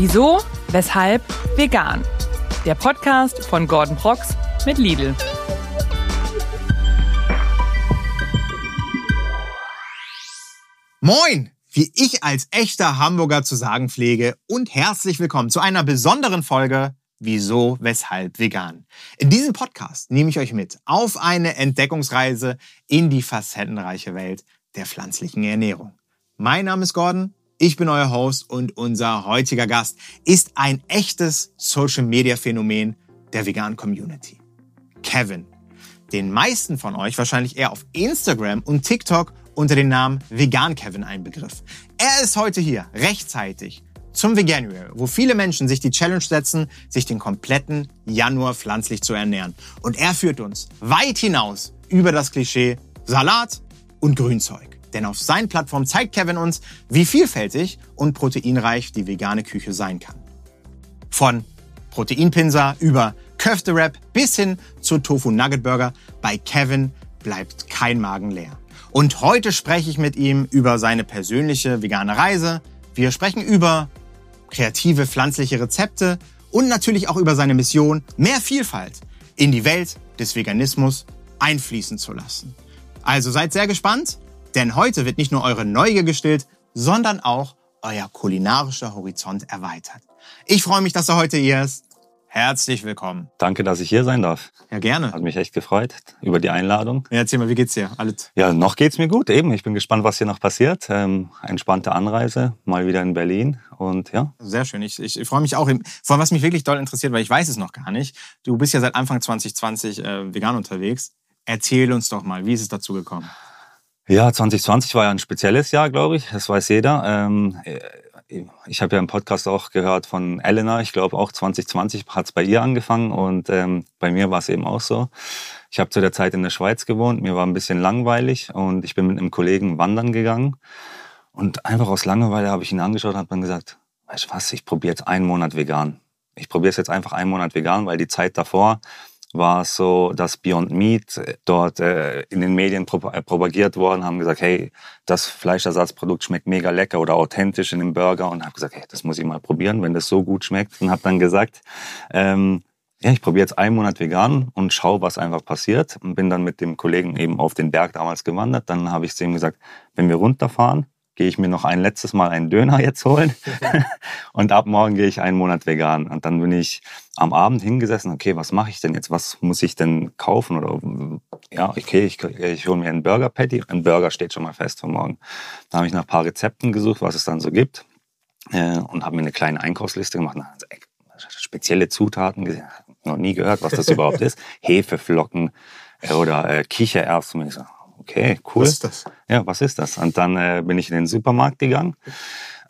Wieso, weshalb, vegan. Der Podcast von Gordon Prox mit Lidl. Moin, wie ich als echter Hamburger zu sagen pflege und herzlich willkommen zu einer besonderen Folge Wieso, weshalb vegan. In diesem Podcast nehme ich euch mit auf eine Entdeckungsreise in die facettenreiche Welt der pflanzlichen Ernährung. Mein Name ist Gordon, ich bin euer Host und unser heutiger Gast ist ein echtes Social-Media-Phänomen der veganen Community. Kevin. Den meisten von euch wahrscheinlich eher auf Instagram und TikTok unter dem Namen Vegan Kevin ein Begriff. Er ist heute hier rechtzeitig zum Veganuary, wo viele Menschen sich die Challenge setzen, sich den kompletten Januar pflanzlich zu ernähren. Und er führt uns weit hinaus über das Klischee Salat und Grünzeug. Denn auf seinen Plattformen zeigt Kevin uns, wie vielfältig und proteinreich die vegane Küche sein kann. Von Proteinpinsa über Köfte Wrap bis hin zu Tofu Nugget Burger, bei Kevin bleibt kein Magen leer. Und heute spreche ich mit ihm über seine persönliche vegane Reise. Wir sprechen über kreative pflanzliche Rezepte und natürlich auch über seine Mission, mehr Vielfalt in die Welt des Veganismus einfließen zu lassen. Also seid sehr gespannt, denn heute wird nicht nur eure Neugier gestillt, sondern auch euer kulinarischer Horizont erweitert. Ich freue mich, dass er heute hier ist. Herzlich willkommen. Danke, dass ich hier sein darf. Ja, gerne. Hat mich echt gefreut über die Einladung. Ja, erzähl mal, wie geht's dir? Alles? Ja, noch geht's mir gut. Eben, ich bin gespannt, was hier noch passiert. Ähm, entspannte Anreise, mal wieder in Berlin und ja. Sehr schön. Ich, ich, ich freue mich auch. Vor allem, was mich wirklich doll interessiert, weil ich weiß es noch gar nicht. Du bist ja seit Anfang 2020 äh, vegan unterwegs. Erzähl uns doch mal, wie ist es dazu gekommen? Ja, 2020 war ja ein spezielles Jahr, glaube ich. Das weiß jeder. Ähm, ich habe ja im Podcast auch gehört von Elena, ich glaube auch 2020 hat es bei ihr angefangen und ähm, bei mir war es eben auch so. Ich habe zu der Zeit in der Schweiz gewohnt, mir war ein bisschen langweilig und ich bin mit einem Kollegen wandern gegangen und einfach aus Langeweile habe ich ihn angeschaut und habe dann gesagt, weißt du was, ich probiere jetzt einen Monat vegan. Ich probiere es jetzt einfach einen Monat vegan, weil die Zeit davor war es so, dass Beyond Meat dort äh, in den Medien äh, propagiert worden, haben gesagt, hey, das Fleischersatzprodukt schmeckt mega lecker oder authentisch in dem Burger und habe gesagt, hey, das muss ich mal probieren, wenn das so gut schmeckt und habe dann gesagt, ähm, ja, ich probiere jetzt einen Monat vegan und schau, was einfach passiert und bin dann mit dem Kollegen eben auf den Berg damals gewandert. Dann habe ich zu ihm gesagt, wenn wir runterfahren, gehe ich mir noch ein letztes Mal einen Döner jetzt holen und ab morgen gehe ich einen Monat vegan. Und dann bin ich am Abend hingesessen, okay, was mache ich denn jetzt? Was muss ich denn kaufen? Oder ja, okay, ich, ich hole mir einen Burger Patty. Ein Burger steht schon mal fest für morgen. Da habe ich nach ein paar Rezepten gesucht, was es dann so gibt äh, und habe mir eine kleine Einkaufsliste gemacht. Also, spezielle Zutaten gesehen, noch nie gehört, was das überhaupt ist. Hefeflocken äh, oder äh, Kichererbsen. Ich so, okay, cool. Was ist das? Ja, was ist das? Und dann äh, bin ich in den Supermarkt gegangen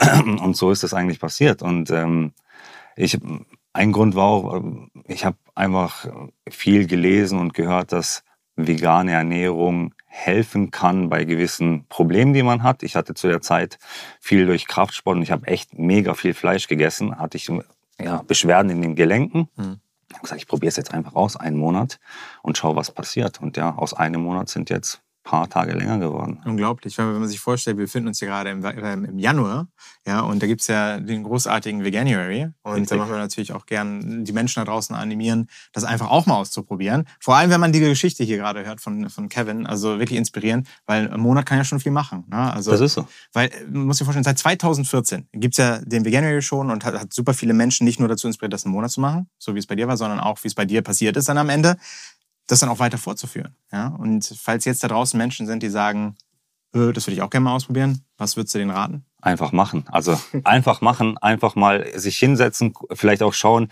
und so ist das eigentlich passiert. Und ähm, ich, ein Grund war auch, äh, ich habe einfach viel gelesen und gehört, dass vegane Ernährung helfen kann bei gewissen Problemen, die man hat. Ich hatte zu der Zeit viel durch Kraftsport und ich habe echt mega viel Fleisch gegessen. Hatte ich ja, Beschwerden in den Gelenken. Mhm. Ich habe gesagt, ich probiere es jetzt einfach aus, einen Monat und schau, was passiert. Und ja, aus einem Monat sind jetzt paar Tage länger geworden. Unglaublich, wenn man sich vorstellt, wir befinden uns hier gerade im, im Januar, ja, und da gibt es ja den großartigen Veganuary. Und Richtig. da machen wir natürlich auch gern die Menschen da draußen animieren, das einfach auch mal auszuprobieren. Vor allem, wenn man die Geschichte hier gerade hört von, von Kevin, also wirklich inspirieren, weil ein Monat kann ja schon viel machen. Ne? Also, das ist so. Weil, man muss sich vorstellen, seit 2014 gibt es ja den Veganuary schon und hat, hat super viele Menschen nicht nur dazu inspiriert, das einen Monat zu machen, so wie es bei dir war, sondern auch, wie es bei dir passiert ist dann am Ende das dann auch weiter fortzuführen. Ja? Und falls jetzt da draußen Menschen sind, die sagen, äh, das würde ich auch gerne mal ausprobieren, was würdest du denen raten? Einfach machen. Also einfach machen, einfach mal sich hinsetzen, vielleicht auch schauen,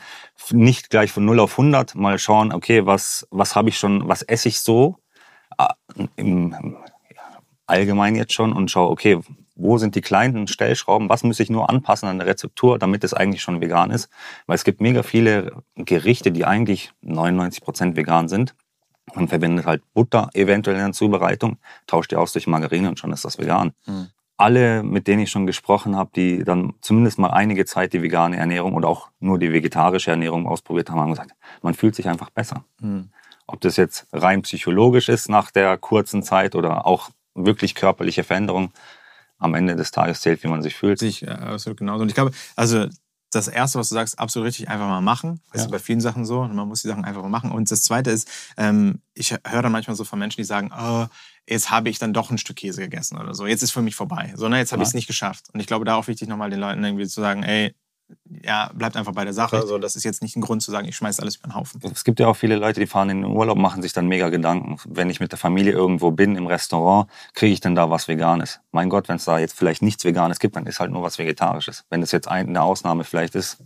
nicht gleich von 0 auf 100, mal schauen, okay, was, was habe ich schon, was esse ich so äh, im allgemein jetzt schon und schau, okay, wo sind die kleinen Stellschrauben, was muss ich nur anpassen an der Rezeptur, damit es eigentlich schon vegan ist. Weil es gibt mega viele Gerichte, die eigentlich 99 Prozent vegan sind man verwendet halt Butter eventuell in der Zubereitung, tauscht die aus durch Margarine und schon ist das vegan. Mhm. Alle, mit denen ich schon gesprochen habe, die dann zumindest mal einige Zeit die vegane Ernährung oder auch nur die vegetarische Ernährung ausprobiert haben, haben gesagt, man fühlt sich einfach besser. Mhm. Ob das jetzt rein psychologisch ist nach der kurzen Zeit oder auch wirklich körperliche Veränderung, am Ende des Tages zählt, wie man sich fühlt. Sich, absolut genauso. Und ich glaube, also das Erste, was du sagst, absolut richtig, einfach mal machen. Das ja. ist bei vielen Sachen so. Man muss die Sachen einfach mal machen. Und das Zweite ist, ähm, ich höre dann manchmal so von Menschen, die sagen, oh, jetzt habe ich dann doch ein Stück Käse gegessen oder so. Jetzt ist für mich vorbei. So, ne, jetzt habe ich es nicht geschafft. Und ich glaube, da auch wichtig, nochmal den Leuten irgendwie zu sagen, ey, ja, bleibt einfach bei der Sache. Also, das ist jetzt nicht ein Grund zu sagen, ich schmeiße alles über den Haufen. Es gibt ja auch viele Leute, die fahren in den Urlaub, machen sich dann mega Gedanken. Wenn ich mit der Familie irgendwo bin, im Restaurant, kriege ich denn da was Veganes? Mein Gott, wenn es da jetzt vielleicht nichts Veganes gibt, dann ist halt nur was Vegetarisches. Wenn das jetzt eine Ausnahme vielleicht ist,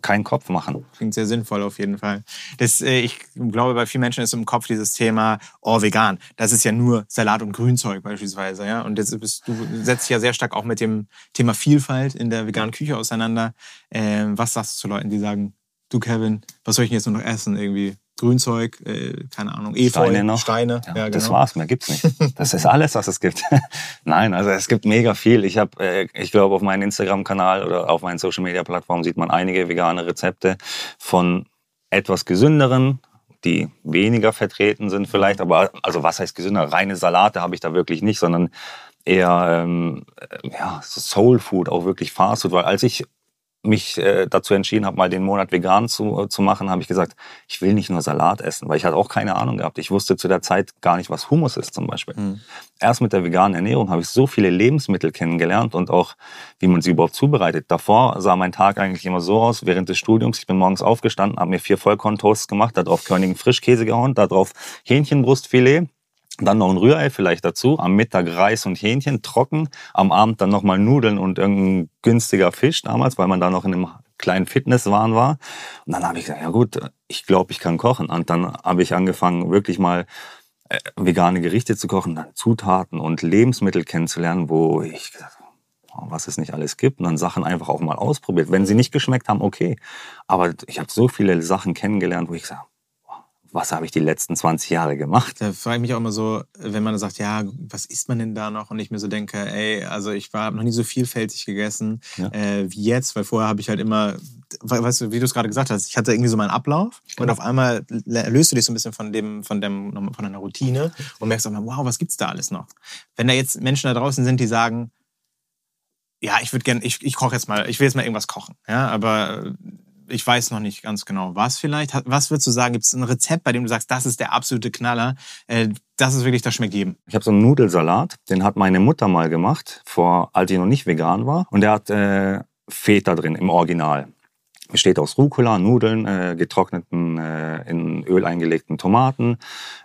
keinen Kopf machen. Klingt sehr sinnvoll auf jeden Fall. Das, äh, ich glaube, bei vielen Menschen ist im Kopf dieses Thema, oh, vegan. Das ist ja nur Salat und Grünzeug beispielsweise. Ja? Und jetzt bist, du setzt dich ja sehr stark auch mit dem Thema Vielfalt in der veganen Küche auseinander. Ähm, was sagst du zu Leuten, die sagen, du Kevin, was soll ich denn jetzt nur noch essen? Irgendwie Grünzeug, äh, keine Ahnung, Efeu, Steine. Noch. Steine. Ja, ja, Das genau. war's, mehr gibt's nicht. Das ist alles, was es gibt. Nein, also es gibt mega viel. Ich habe, äh, ich glaube, auf meinem Instagram-Kanal oder auf meinen Social-Media-Plattformen sieht man einige vegane Rezepte von etwas gesünderen, die weniger vertreten sind vielleicht. Aber also was heißt gesünder? Reine Salate habe ich da wirklich nicht, sondern eher ähm, ja, Soul Food, auch wirklich Fast Food. Weil als ich mich äh, dazu entschieden habe, mal den Monat vegan zu, äh, zu machen, habe ich gesagt, ich will nicht nur Salat essen, weil ich hatte auch keine Ahnung gehabt. Ich wusste zu der Zeit gar nicht, was Hummus ist zum Beispiel. Mhm. Erst mit der veganen Ernährung habe ich so viele Lebensmittel kennengelernt und auch, wie man sie überhaupt zubereitet. Davor sah mein Tag eigentlich immer so aus, während des Studiums. Ich bin morgens aufgestanden, habe mir vier Vollkorntoasts gemacht, darauf Körnigen Frischkäse gehauen, darauf Hähnchenbrustfilet, dann noch ein Rührei vielleicht dazu, am Mittag Reis und Hähnchen trocken, am Abend dann nochmal Nudeln und irgendein günstiger Fisch damals, weil man da noch in einem kleinen Fitnesswahn war. Und dann habe ich gesagt, ja gut, ich glaube, ich kann kochen. Und dann habe ich angefangen, wirklich mal äh, vegane Gerichte zu kochen, dann Zutaten und Lebensmittel kennenzulernen, wo ich gesagt was es nicht alles gibt und dann Sachen einfach auch mal ausprobiert. Wenn sie nicht geschmeckt haben, okay. Aber ich habe so viele Sachen kennengelernt, wo ich gesagt was habe ich die letzten 20 Jahre gemacht? Da frage ich mich auch immer so, wenn man sagt, ja, was isst man denn da noch? Und ich mir so denke, ey, also ich habe noch nie so vielfältig gegessen ja. äh, wie jetzt, weil vorher habe ich halt immer, weißt du, wie du es gerade gesagt hast, ich hatte irgendwie so meinen Ablauf genau. und auf einmal löst du dich so ein bisschen von dem, von dem, von deiner Routine und merkst auch mal, wow, was gibt's da alles noch? Wenn da jetzt Menschen da draußen sind, die sagen, ja, ich würde gerne, ich, ich koche jetzt mal, ich will jetzt mal irgendwas kochen, ja, aber ich weiß noch nicht ganz genau, was vielleicht. Was würdest du sagen? Gibt es ein Rezept, bei dem du sagst, das ist der absolute Knaller? Äh, das ist wirklich, das schmeckt jedem. Ich habe so einen Nudelsalat, den hat meine Mutter mal gemacht, vor als ich noch nicht vegan war. Und der hat äh, Feta drin im Original. Besteht aus Rucola, Nudeln, äh, getrockneten, äh, in Öl eingelegten Tomaten,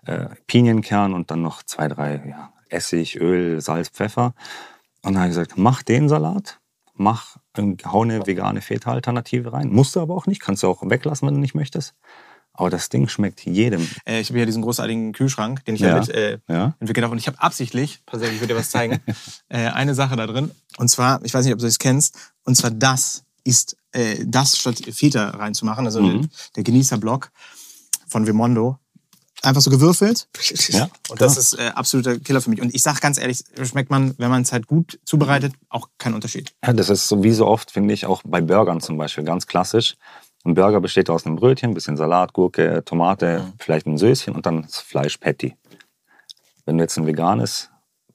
äh, Pinienkern und dann noch zwei, drei ja, Essig, Öl, Salz, Pfeffer. Und dann habe ich gesagt, mach den Salat, mach hau eine vegane Feta-Alternative rein. Musst du aber auch nicht, kannst du auch weglassen, wenn du nicht möchtest. Aber das Ding schmeckt jedem. Äh, ich habe hier diesen großartigen Kühlschrank, den ich ja, mit äh, ja. entwickelt habe. Und ich habe absichtlich, auf, ich würde dir was zeigen, äh, eine Sache da drin. Und zwar, ich weiß nicht, ob du das kennst, und zwar das ist äh, das statt Feta reinzumachen, also mhm. der, der Genießerblock von Vimondo einfach so gewürfelt. Ja, und das ist äh, absoluter Killer für mich. Und ich sage ganz ehrlich, schmeckt man, wenn man es halt gut zubereitet, auch keinen Unterschied. Ja, das ist so wie so oft, finde ich, auch bei Burgern zum Beispiel, ganz klassisch. Ein Burger besteht aus einem Brötchen, bisschen Salat, Gurke, Tomate, mhm. vielleicht ein Söschen und dann das Fleisch Patty. Wenn du jetzt ein veganes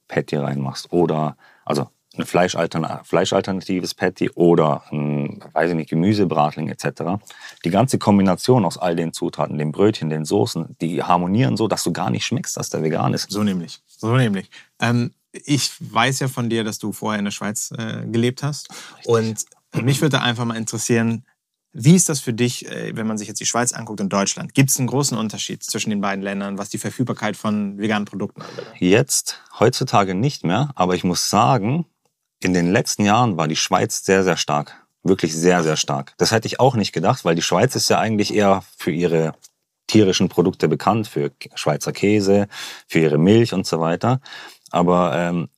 Patty reinmachst oder, also ein fleischalternatives Patty oder ein, weiß ich nicht, Gemüsebratling etc. Die ganze Kombination aus all den Zutaten, dem Brötchen, den Soßen, die harmonieren so, dass du gar nicht schmeckst, dass der vegan ist. So nämlich. So nämlich. Ähm, ich weiß ja von dir, dass du vorher in der Schweiz äh, gelebt hast. Richtig. Und mich würde einfach mal interessieren, wie ist das für dich, äh, wenn man sich jetzt die Schweiz anguckt und Deutschland? Gibt es einen großen Unterschied zwischen den beiden Ländern, was die Verfügbarkeit von veganen Produkten anbelangt? Jetzt, heutzutage nicht mehr, aber ich muss sagen, in den letzten Jahren war die Schweiz sehr, sehr stark. Wirklich sehr, sehr stark. Das hätte ich auch nicht gedacht, weil die Schweiz ist ja eigentlich eher für ihre tierischen Produkte bekannt, für Schweizer Käse, für ihre Milch und so weiter. Aber ähm,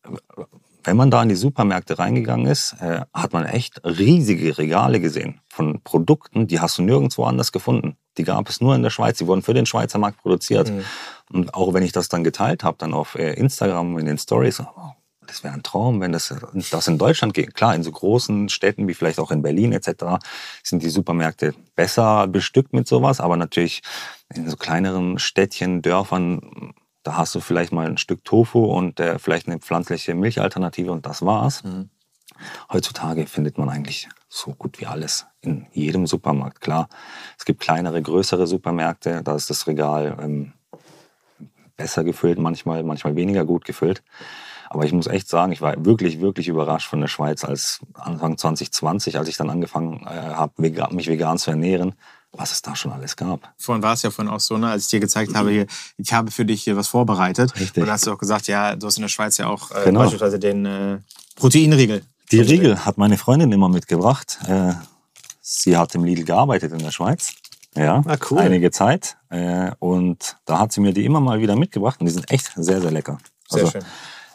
wenn man da in die Supermärkte reingegangen ist, äh, hat man echt riesige Regale gesehen von Produkten, die hast du nirgendwo anders gefunden. Die gab es nur in der Schweiz, die wurden für den Schweizer Markt produziert. Mhm. Und auch wenn ich das dann geteilt habe, dann auf äh, Instagram in den Stories, das wäre ein Traum, wenn das, das in Deutschland geht. Klar, in so großen Städten wie vielleicht auch in Berlin etc. sind die Supermärkte besser bestückt mit sowas, aber natürlich in so kleineren Städtchen, Dörfern, da hast du vielleicht mal ein Stück Tofu und äh, vielleicht eine pflanzliche Milchalternative und das war's. Mhm. Heutzutage findet man eigentlich so gut wie alles in jedem Supermarkt. Klar, es gibt kleinere, größere Supermärkte, da ist das Regal ähm, besser gefüllt, manchmal, manchmal weniger gut gefüllt. Aber ich muss echt sagen, ich war wirklich, wirklich überrascht von der Schweiz, als Anfang 2020, als ich dann angefangen äh, habe, mich vegan zu ernähren, was es da schon alles gab. Vorhin war es ja vorhin auch so, ne, als ich dir gezeigt habe, hier, ich habe für dich hier was vorbereitet. Richtig. Und da hast du auch gesagt, ja, du hast in der Schweiz ja auch äh, Genau. beispielsweise den äh, Proteinriegel. Die Riegel hat meine Freundin immer mitgebracht. Äh, sie hat im Lidl gearbeitet in der Schweiz. Ja, Ah, cool. einige Zeit. Äh, und da hat sie mir die immer mal wieder mitgebracht und die sind echt sehr, sehr lecker. Sehr Also, schön.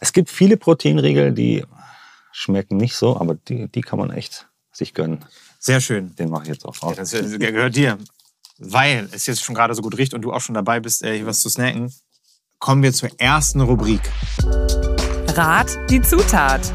Es gibt viele Proteinriegel, die schmecken nicht so, aber die, die kann man echt sich gönnen. Sehr schön. Den mache ich jetzt auch Ja, auf. das äh, gehört dir. Weil es jetzt schon gerade so gut riecht und du auch schon dabei bist, äh, hier was zu snacken, kommen wir zur ersten Rubrik. Rat die Zutat.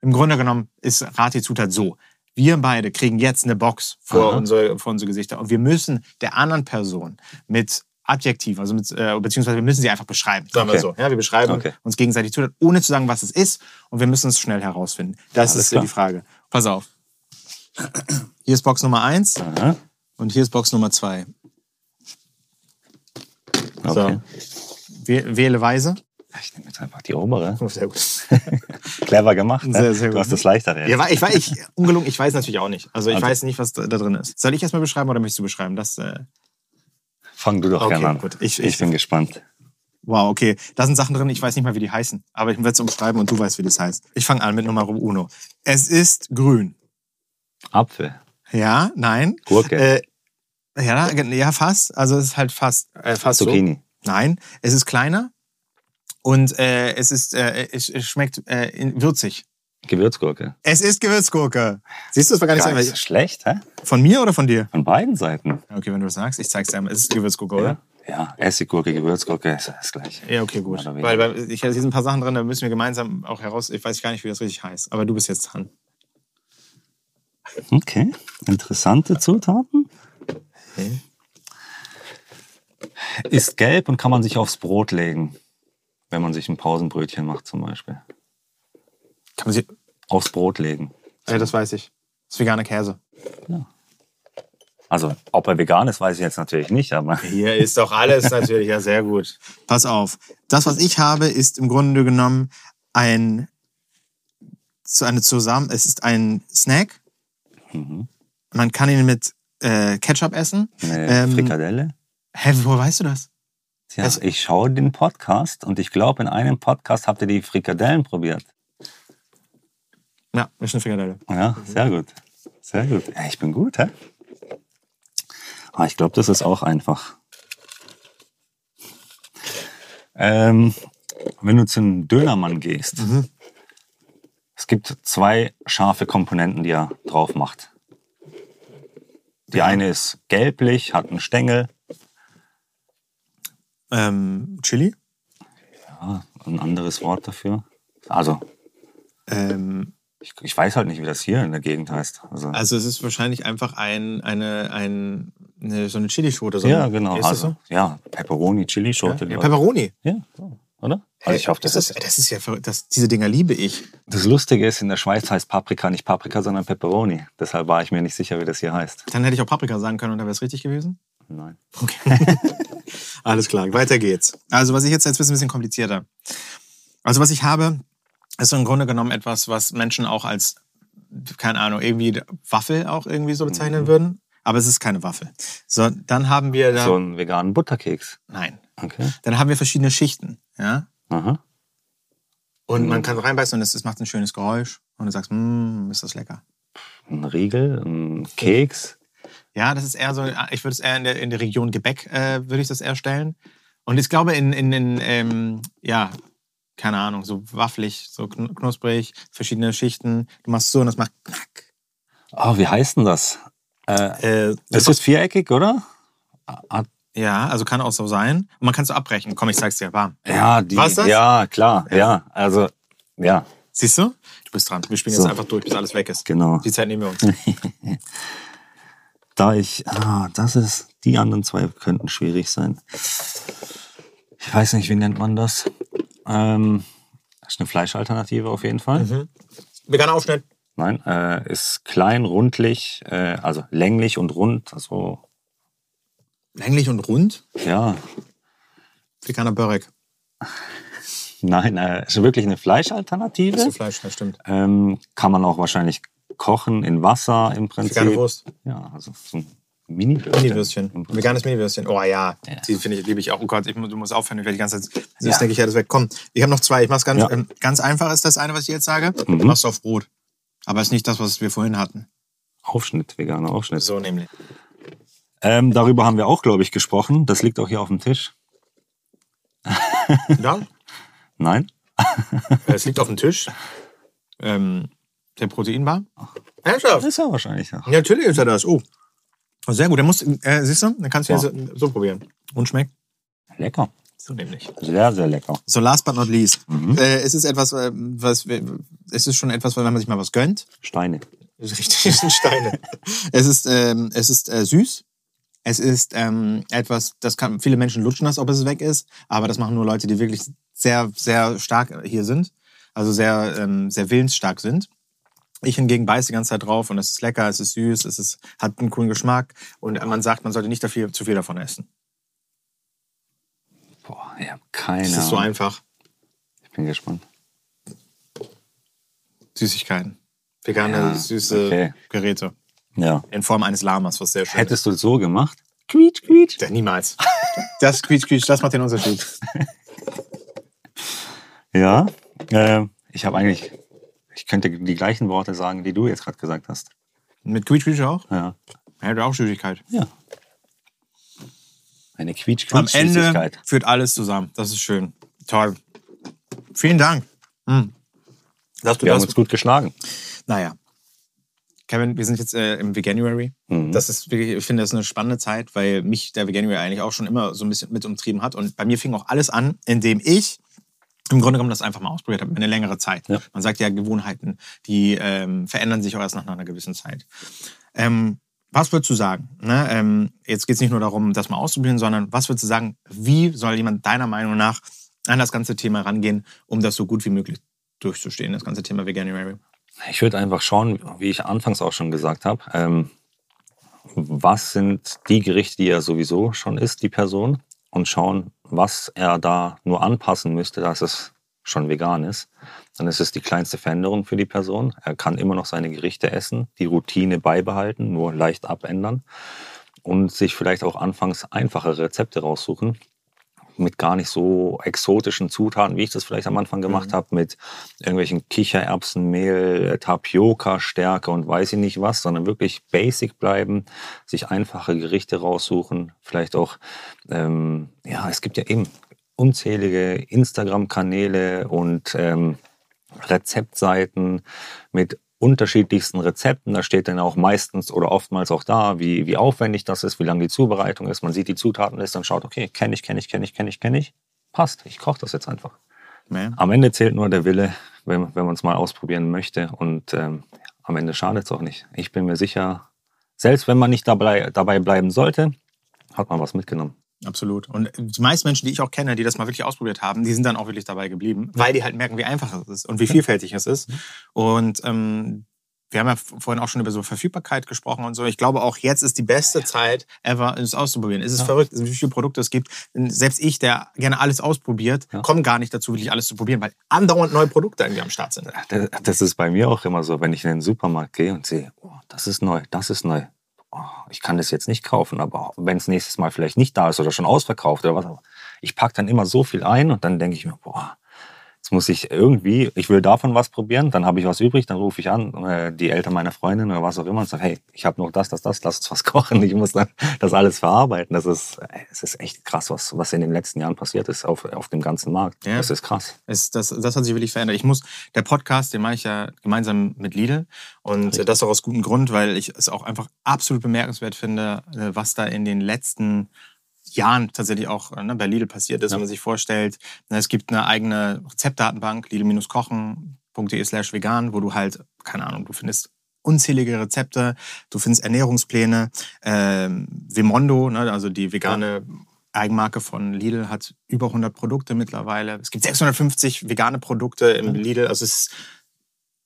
Im Grunde genommen ist Rat die Zutat so. Wir beide kriegen jetzt eine Box vor Aha. unsere, vor unsere Gesichter und wir müssen der anderen Person mit Adjektiv, also mit, äh, beziehungsweise wir müssen sie einfach beschreiben. Sagen wir Okay. so. Ja, wir beschreiben Okay. uns gegenseitig Zutat, ohne zu sagen, was es ist und wir müssen es schnell herausfinden. Das Alles ist klar. die Frage. Pass auf. Hier ist Box Nummer eins Aha. und hier ist Box Nummer zwei. Okay. So. Wäh- Wähle weise. Ich nehme jetzt einfach die obere. Sehr gut. Clever gemacht. Ne? Sehr, sehr Du gut. hast das leichtere. Ja, weil ich, ich, ungelungen, ich weiß natürlich auch nicht. Also ich Also- weiß nicht, was da, da drin ist. Soll ich erstmal beschreiben oder möchtest du beschreiben? Das, äh, Fang du doch Okay, gerne an. gut. Ich- Ich, ich- bin gespannt. wow, okay. Da sind Sachen drin, ich weiß nicht mal, wie die heißen. Aber ich werde es umschreiben und du weißt, wie das heißt. Ich fange an mit Nummer uno. Es ist grün. Apfel, Ja, nein. Gurke, Äh, ja, ja, fast. Also es ist halt fast, äh, fast so. Zucchini, Nein, es ist kleiner und äh, es ist, äh, es, es schmeckt äh, würzig. Gewürzgurke. Es ist Gewürzgurke. Siehst du, es war gar nicht Gar so nicht so schlecht, hä? Von mir oder von dir? Von beiden Seiten. Okay, wenn du das sagst, ich zeig's dir einmal. Es ist Gewürzgurke, oder? Ja, Essiggurke, Gewürzgurke, ist das gleiche. Ja, okay, gut. Weil, weil ich, hier sind ein paar Sachen drin, da müssen wir gemeinsam auch heraus. Ich weiß gar nicht, wie das richtig heißt, aber du bist jetzt dran. Okay, interessante Zutaten. Okay. Ist gelb und kann man sich aufs Brot legen, wenn man sich ein Pausenbrötchen macht zum Beispiel. Kann man sie. Aufs Brot legen. Ja, das weiß ich. Das ist veganer Käse. Also, ob er vegan ist, weiß ich jetzt natürlich nicht, aber Hier ist doch alles natürlich ja sehr gut. Pass auf. Das, was ich habe, ist im Grunde genommen ein so eine zusammen. Es ist ein Snack. Mhm. Man kann ihn mit äh, Ketchup essen. eine Ähm, Frikadelle. Hä, woher weißt du das? Tja, es- ich schaue den Podcast und ich glaube, in einem Podcast habt ihr die Frikadellen probiert. Ja, ist eine Frikadelle. Ja, sehr gut. Sehr gut. Ja, ich bin gut, hä? Ah, ich glaube, das ist auch einfach. Ähm, wenn du zu einem Dönermann gehst, es gibt zwei scharfe Komponenten, die er drauf macht. Die Ja. eine ist gelblich, hat einen Stängel. Ähm, Chili. Ja, ein anderes Wort dafür. Also, Ähm, ich, ich weiß halt nicht, wie das hier in der Gegend heißt. Also, also es ist wahrscheinlich einfach ein, eine, ein, eine, so eine Chilischote. So ja, genau. Ist Also, so? ja, Pepperoni, Chili, Ja, ja, Pepperoni. Ja, so, oder? Also ich hoffe, das das ist. das ist ja. Das, diese Dinger liebe ich. Das Lustige ist, in der Schweiz heißt Paprika nicht Paprika, sondern Pepperoni. Deshalb war ich mir nicht sicher, wie das hier heißt. Dann hätte ich auch Paprika sagen können und dann wäre es richtig gewesen. Nein. Okay. Alles klar, weiter geht's. Also, was ich jetzt, jetzt wird es ein bisschen komplizierter. Also, was ich habe, ist so im Grunde genommen etwas, was Menschen auch als, keine Ahnung, irgendwie Waffel auch irgendwie so bezeichnen würden. Aber es ist keine Waffel. So, dann haben wir da. So einen veganen Butterkeks. Nein. Okay. Dann haben wir verschiedene Schichten, ja. Aha. Und Mhm. man kann reinbeißen und es, es macht ein schönes Geräusch. Und du sagst, mmm, ist das lecker. Ein Riegel, ein Keks. Ja, das ist eher so, ich würde es eher in der, in der Region Gebäck, äh, würde ich das eher stellen. Und ich glaube, in, in, in ähm, ja, keine Ahnung, so waffelig, so kn- knusprig, verschiedene Schichten. Du machst so und das macht knack. Oh, wie heißt denn das? Äh, Äh, es ist viereckig, oder? Hat- ja, also kann auch so sein. Und man kann es so abbrechen. Komm, ich zeig's dir, warm. Ja, die, Was das? ja, klar. Ja, also, ja, Siehst du? Du bist dran. Wir spielen So. jetzt einfach durch, bis alles weg ist. genau. Die Zeit nehmen wir uns. Da ich, ah, das ist, die anderen zwei könnten schwierig sein. Ich weiß nicht, wie nennt man das? Ähm, Ist eine Fleischalternative auf jeden Fall. Mhm. Veganer Aufschnitt. Nein, äh, ist klein, rundlich, äh, also länglich und rund. Also, Länglich und rund. ja, Veganer Börek. nein, äh, ist wirklich eine Ist Fleischalternative. so Fleisch, das stimmt. Ähm, kann man auch wahrscheinlich kochen in Wasser im Prinzip. Vegane Wurst. Ja, also so ein Mini-Würstchen. Prinzip. Veganes Mini-Würstchen. Oh ja, Ja. die finde ich, liebe ich auch. Oh Gott, ich, du musst aufhören, ich werde die ganze Zeit. Das Ja. denke ich ja, das weg. Komm, ich habe noch zwei. Ich mach's ganz, Ja. ähm, ganz einfach, ist das eine, was ich jetzt sage. Mhm. Machst du auf Brot. Aber ist nicht das, was wir vorhin hatten. Aufschnitt, veganer Aufschnitt. So nämlich. Ähm, darüber haben wir auch, glaube ich, gesprochen. Das liegt auch hier auf dem Tisch. Ja, Nein? es liegt auf dem Tisch. Ähm, der Proteinbar. Ernsthaft? Ist ja wahrscheinlich, ja. Ja, natürlich ist er das. Oh. Sehr gut. Dann musst, äh, siehst du, dann kannst du Ja. so, so probieren. Und schmeckt? Lecker. So nämlich. Sehr, sehr lecker. So, last but not least. Mhm. Äh, es ist etwas, äh, was, wir- es ist schon etwas, wenn man sich mal was gönnt. Steine. Richtig, es sind Steine. es ist, ähm, es ist äh, süß. Es ist ähm, etwas, das kann, viele Menschen lutschen das, ob es weg ist, aber das machen nur Leute, die wirklich sehr, sehr stark hier sind. Also sehr, ähm, sehr willensstark sind. Ich hingegen beiße die ganze Zeit drauf und es ist lecker, es ist süß, es ist, hat einen coolen Geschmack und man sagt, man sollte nicht dafür, zu viel davon essen. Boah, ich habe keine Es ist so einfach. Ich bin gespannt. Süßigkeiten. Vegane, Ja, süße okay. Geräte. Ja. In Form eines Lamas, was sehr schön ist. Hättest du es so gemacht? Quietsch, quietsch. Ja, niemals. Das quietsch, quietsch, das macht den Unterschied. Ja. Äh, ich habe eigentlich, ich könnte die gleichen Worte sagen, die du jetzt gerade gesagt hast. Mit quietsch, quietsch auch? Ja. Er hat auch Süßigkeit. Ja. Eine quietsch, Am quietsch Ende Süßigkeit. führt alles zusammen. Das ist schön. Toll. Vielen Dank. Hm. Dass du Wir haben das. uns gut geschlagen. Naja. Kevin, wir sind jetzt äh, im Veganuary. Mhm. Das ist ich finde, das ist eine spannende Zeit, weil mich der Veganuary eigentlich auch schon immer so ein bisschen mit umtrieben hat. Und bei mir fing auch alles an, indem ich im Grunde genommen das einfach mal ausprobiert habe, eine längere Zeit. Ja. Man sagt ja, Gewohnheiten, die ähm, verändern sich auch erst nach einer gewissen Zeit. Ähm, was würdest du sagen? Ne? Ähm, jetzt geht es nicht nur darum, das mal auszuprobieren, sondern was würdest du sagen, wie soll jemand deiner Meinung nach an das ganze Thema rangehen, um das so gut wie möglich durchzustehen, das ganze Thema Veganuary? Ich würde einfach schauen, wie ich anfangs auch schon gesagt habe, ähm, was sind die Gerichte, die er sowieso schon isst, die Person, und schauen, was er da nur anpassen müsste, dass es schon vegan ist. Dann ist es die kleinste Veränderung für die Person. Er kann immer noch seine Gerichte essen, die Routine beibehalten, nur leicht abändern und sich vielleicht auch anfangs einfache Rezepte raussuchen, mit gar nicht so exotischen Zutaten, wie ich das vielleicht am Anfang gemacht habe, mit irgendwelchen Kichererbsenmehl, Tapioca, Stärke und weiß ich nicht was, sondern wirklich basic bleiben, sich einfache Gerichte raussuchen, vielleicht auch, ähm, ja, es gibt ja eben unzählige Instagram-Kanäle und ähm, Rezeptseiten mit unterschiedlichsten Rezepten. Da steht dann auch meistens oder oftmals auch da, wie, wie aufwendig das ist, wie lange die Zubereitung ist. Man sieht die Zutatenliste und schaut, okay, kenne ich, kenne ich, kenne ich, kenne ich, kenne ich. Passt, ich koche das jetzt einfach. Ja. Am Ende zählt nur der Wille, wenn, wenn man es mal ausprobieren möchte. Und ähm, am Ende schadet es auch nicht. Ich bin mir sicher, selbst wenn man nicht dabei, dabei bleiben sollte, hat man was mitgenommen. Absolut. Und die meisten Menschen, die ich auch kenne, die das mal wirklich ausprobiert haben, die sind dann auch wirklich dabei geblieben, weil die halt merken, wie einfach es ist und wie vielfältig es ist. Und ähm, wir haben ja vorhin auch schon über so Verfügbarkeit gesprochen und so. Ich glaube, auch jetzt ist die beste Zeit ever, es auszuprobieren. Es ist Ja. verrückt, wie viele Produkte es gibt. Selbst ich, der gerne alles ausprobiert, Ja. komme gar nicht dazu, wirklich alles zu probieren, weil andauernd neue Produkte irgendwie am Start sind. Das, das ist bei mir auch immer so, wenn ich in den Supermarkt gehe und sehe, oh, das ist neu, das ist neu. Oh, ich kann das jetzt nicht kaufen, aber wenn es nächstes Mal vielleicht nicht da ist oder schon ausverkauft oder was, ich packe dann immer so viel ein und dann denke ich mir, boah, jetzt muss ich irgendwie, ich will davon was probieren, dann habe ich was übrig, dann rufe ich an, äh, die Eltern meiner Freundin oder was auch immer und sage, hey, ich habe noch das, das, das, lass uns was kochen. Ich muss dann das alles verarbeiten. Das ist, äh, es ist echt krass, was, was in den letzten Jahren passiert ist auf, auf dem ganzen Markt. Ja. Das ist krass. Es, das, das hat sich wirklich verändert. Ich muss, der Podcast, den mache ich ja gemeinsam mit Lidl. Und Richtig. das auch aus gutem Grund, weil ich es auch einfach absolut bemerkenswert finde, äh, was da in den letzten Jahren tatsächlich auch äh, ne, bei Lidl passiert ist, Ja. wenn man sich vorstellt, ne, es gibt eine eigene Rezeptdatenbank, lidl-kochen.de slash vegan, wo du halt, keine Ahnung, du findest unzählige Rezepte, du findest Ernährungspläne, ähm, Vimondo, ne, also die vegane Eigenmarke von Lidl hat über 100 Produkte mittlerweile. Es gibt 650 vegane Produkte im Lidl. Also es ist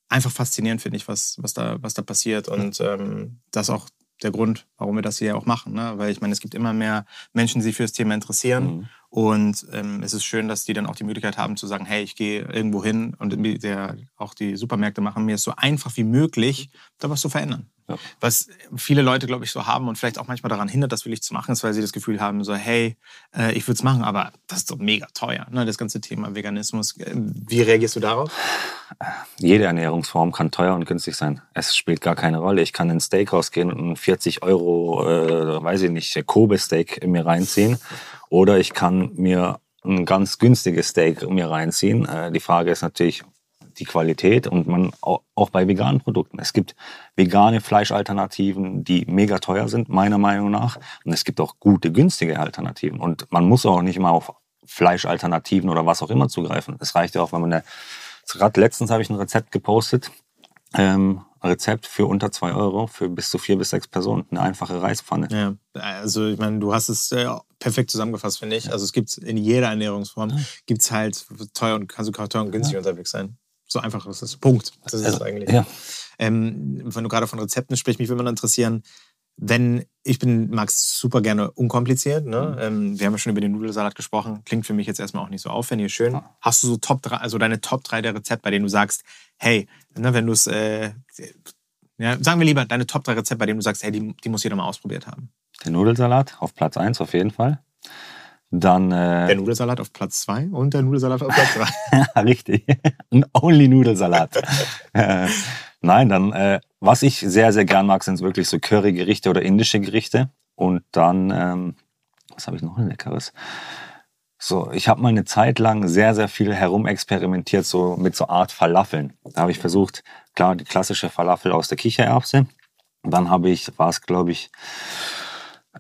einfach faszinierend, finde ich, was, was, da, was da passiert. Und ähm, das auch der Grund, warum wir das hier auch machen. Ne? Weil ich meine, es gibt immer mehr Menschen, die sich für das Thema interessieren. Mhm. Und ähm, es ist schön, dass die dann auch die Möglichkeit haben zu sagen, hey, ich gehe irgendwo hin und der, auch die Supermärkte machen mir es so einfach wie möglich, da was zu verändern. Ja. Was viele Leute, glaube ich, so haben und vielleicht auch manchmal daran hindert, das wirklich zu machen, ist, weil sie das Gefühl haben, so, hey, äh, ich würde es machen, aber das ist so mega teuer, ne, das ganze Thema Veganismus. Wie reagierst du darauf? Jede Ernährungsform kann teuer und günstig sein. Es spielt gar keine Rolle. Ich kann in ein Steakhouse gehen und ein 40 Euro, äh, weiß ich nicht, Kobe-Steak mir reinziehen. Oder ich kann mir ein ganz günstiges Steak mir reinziehen. Äh, die Frage ist natürlich, die Qualität und man auch bei veganen Produkten. Es gibt vegane Fleischalternativen, die mega teuer sind, meiner Meinung nach. Und es gibt auch gute, günstige Alternativen. Und man muss auch nicht immer auf Fleischalternativen oder was auch immer zugreifen. Es reicht ja auch, wenn man eine, gerade letztens habe ich ein Rezept gepostet, ähm, Rezept für unter zwei Euro für bis zu vier bis sechs Personen. Eine einfache Reispfanne. Ja, also ich meine, du hast es äh, perfekt zusammengefasst, finde ich. Ja. Also es gibt in jeder Ernährungsform, ja. gibt es halt teuer und kannst du teuer und günstig ja. unterwegs sein. So einfach ist es. Punkt. Das ist also, es eigentlich. Ja. Ähm, wenn du gerade von Rezepten sprichst, mich würde man interessieren, wenn ich bin, mag es super gerne unkompliziert. Ne? Mhm. Ähm, wir haben ja schon über den Nudelsalat gesprochen. Klingt für mich jetzt erstmal auch nicht so aufwendig, schön. Ja. Hast du so Top 3, also deine Top 3 der Rezepte, bei denen du sagst, hey, ne, wenn du es, äh, ja, sagen wir lieber deine Top 3 Rezepte, bei denen du sagst, hey, die, die muss jeder mal ausprobiert haben. Der Nudelsalat auf Platz 1 auf jeden Fall. Dann, äh, der Nudelsalat auf Platz 2 und der Nudelsalat auf Platz 3. Richtig. Ein Only Nudelsalat. äh, nein, dann, äh, was ich sehr, sehr gern mag, sind wirklich so Curry-Gerichte oder indische Gerichte. Und dann, ähm, was habe ich noch ein leckeres? So, ich habe mal eine Zeit lang sehr, sehr viel herumexperimentiert, so mit so Art Falafeln. Da habe ich versucht, klar, die klassische Falafel aus der Kichererbse. Dann habe ich, war es, glaube ich,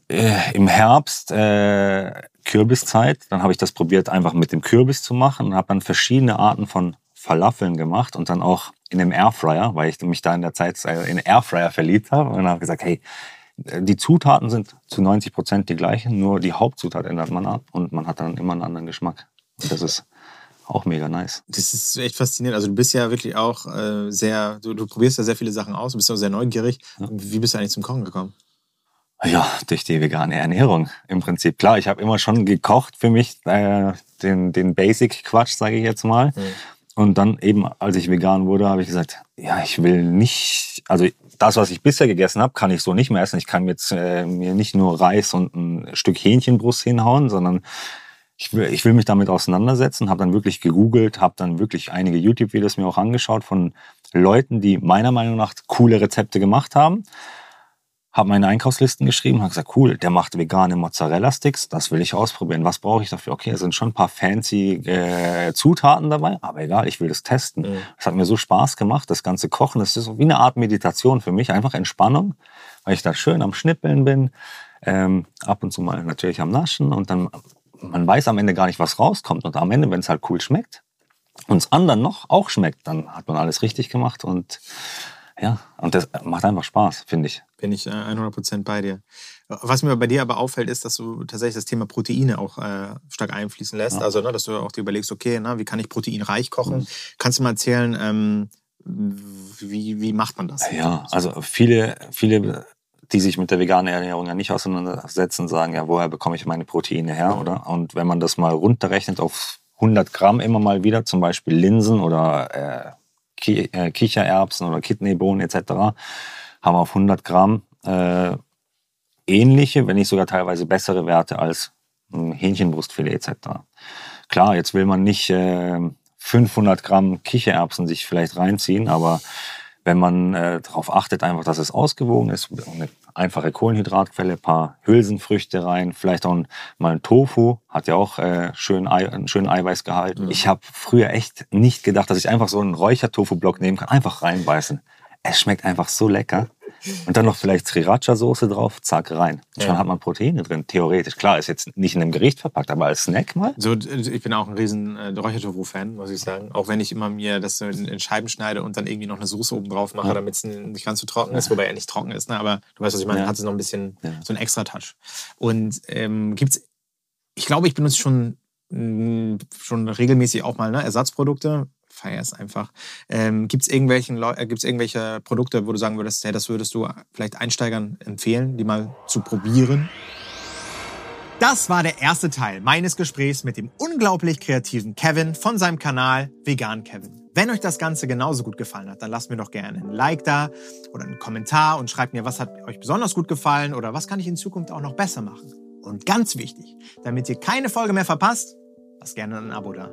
äh, im Herbst äh, Kürbiszeit. Dann habe ich das probiert, einfach mit dem Kürbis zu machen und habe dann verschiedene Arten von Falafeln gemacht und dann auch in einem Airfryer, weil ich mich da in der Zeit äh, in Airfryer verliebt habe und habe gesagt, hey, die Zutaten sind zu 90 Prozent die gleichen, nur die Hauptzutat ändert man ab und man hat dann immer einen anderen Geschmack. Und das ist auch mega nice. Das ist echt faszinierend. Also du bist ja wirklich auch äh, sehr, du, du, probierst ja sehr viele Sachen aus, du bist auch sehr neugierig. Ja. Wie bist du eigentlich zum Kochen gekommen? Ja, durch die vegane Ernährung im Prinzip. Klar, ich habe immer schon gekocht für mich, äh, den, den Basic-Quatsch, sage ich jetzt mal. Mhm. Und dann eben, als ich vegan wurde, habe ich gesagt, ja, ich will nicht, also das, was ich bisher gegessen habe, kann ich so nicht mehr essen. Ich kann jetzt äh, mir nicht nur Reis und ein Stück Hähnchenbrust hinhauen, sondern ich will, ich will mich damit auseinandersetzen. Habe dann wirklich gegoogelt, habe dann wirklich einige YouTube-Videos mir auch angeschaut von Leuten, die meiner Meinung nach coole Rezepte gemacht haben habe meine Einkaufslisten geschrieben, habe gesagt, cool, der macht vegane Mozzarella-Sticks, das will ich ausprobieren. Was brauche ich dafür? Okay, es sind schon ein paar fancy äh, Zutaten dabei, aber egal, ich will das testen. Mhm. Es hat mir so Spaß gemacht, das ganze Kochen. Das ist so wie eine Art Meditation für mich, einfach Entspannung, weil ich da schön am Schnippeln bin, ähm, ab und zu mal natürlich am Naschen und dann, man weiß am Ende gar nicht, was rauskommt. Und am Ende, wenn es halt cool schmeckt, uns anderen noch auch schmeckt, dann hat man alles richtig gemacht und ja, und das macht einfach Spaß, finde ich. Bin ich 100% äh, bei dir. Was mir bei dir aber auffällt, ist, dass du tatsächlich das Thema Proteine auch äh, stark einfließen lässt. Ja. Also, ne, dass du auch dir überlegst, okay, na, wie kann ich proteinreich kochen? Mhm. Kannst du mal erzählen, ähm, wie, wie macht man das? Ja, also viele, viele, die sich mit der veganen Ernährung ja nicht auseinandersetzen, sagen, ja, woher bekomme ich meine Proteine her, mhm. oder? Und wenn man das mal runterrechnet auf 100 Gramm immer mal wieder, zum Beispiel Linsen oder äh, äh, Kichererbsen oder Kidneybohnen etc. haben auf 100 Gramm äh, ähnliche, wenn nicht sogar teilweise bessere Werte als ein Hähnchenbrustfilet etc. Klar, jetzt will man nicht äh, 500 Gramm Kichererbsen sich vielleicht reinziehen, aber wenn man äh, darauf achtet, einfach, dass es ausgewogen ist, eine einfache Kohlenhydratquelle, paar Hülsenfrüchte rein, vielleicht auch mal ein Tofu, hat ja auch äh, schön Ei, einen schönen Eiweißgehalt. Mhm. Ich habe früher echt nicht gedacht, dass ich einfach so einen Räuchertofu-Block nehmen kann, einfach reinbeißen. Es schmeckt einfach so lecker. Und dann noch vielleicht Sriracha-Soße drauf, zack, rein. Schon ja. hat man Proteine drin, theoretisch. Klar, ist jetzt nicht in einem Gericht verpackt, aber als Snack mal. So, ich bin auch ein riesen äh, Räuchertofu-Fan, muss ich sagen. Auch wenn ich immer mir das in, in, Scheiben schneide und dann irgendwie noch eine Soße oben drauf mache, ja. damit es nicht ganz so trocken ist, wobei er nicht trocken ist. Ne? Aber du weißt, was ich meine, ja. hat es noch ein bisschen so einen extra Touch. Und ähm, gibt es ich glaube, ich benutze schon, mh, schon regelmäßig auch mal ne, Ersatzprodukte. Feier es einfach. Ähm, Gibt es äh, irgendwelche Produkte, wo du sagen würdest, hey, das würdest du vielleicht Einsteigern empfehlen, die mal zu probieren? Das war der erste Teil meines Gesprächs mit dem unglaublich kreativen Kevin von seinem Kanal Vegan Kevin. Wenn euch das Ganze genauso gut gefallen hat, dann lasst mir doch gerne ein Like da oder einen Kommentar und schreibt mir, was hat euch besonders gut gefallen oder was kann ich in Zukunft auch noch besser machen. Und ganz wichtig, damit ihr keine Folge mehr verpasst, lasst gerne ein Abo da.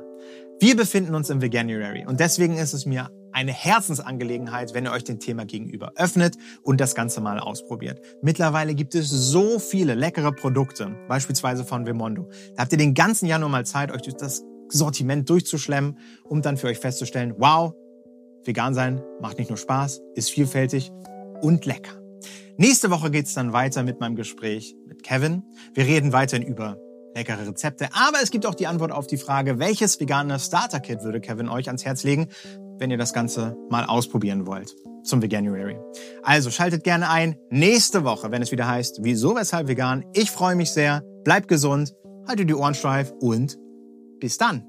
Wir befinden uns im Veganuary und deswegen ist es mir eine Herzensangelegenheit, wenn ihr euch dem Thema gegenüber öffnet und das Ganze mal ausprobiert. Mittlerweile gibt es so viele leckere Produkte, beispielsweise von Vemondo. Da habt ihr den ganzen Januar mal Zeit, euch durch das Sortiment durchzuschlemmen, um dann für euch festzustellen, wow, vegan sein macht nicht nur Spaß, ist vielfältig und lecker. Nächste Woche geht's dann weiter mit meinem Gespräch mit Kevin. Wir reden weiterhin über leckere Rezepte, aber es gibt auch die Antwort auf die Frage, welches vegane Starter-Kit würde Kevin euch ans Herz legen, wenn ihr das Ganze mal ausprobieren wollt zum Veganuary. Also schaltet gerne ein nächste Woche, wenn es wieder heißt, wieso, weshalb vegan. Ich freue mich sehr, bleibt gesund, haltet die Ohren steif und bis dann.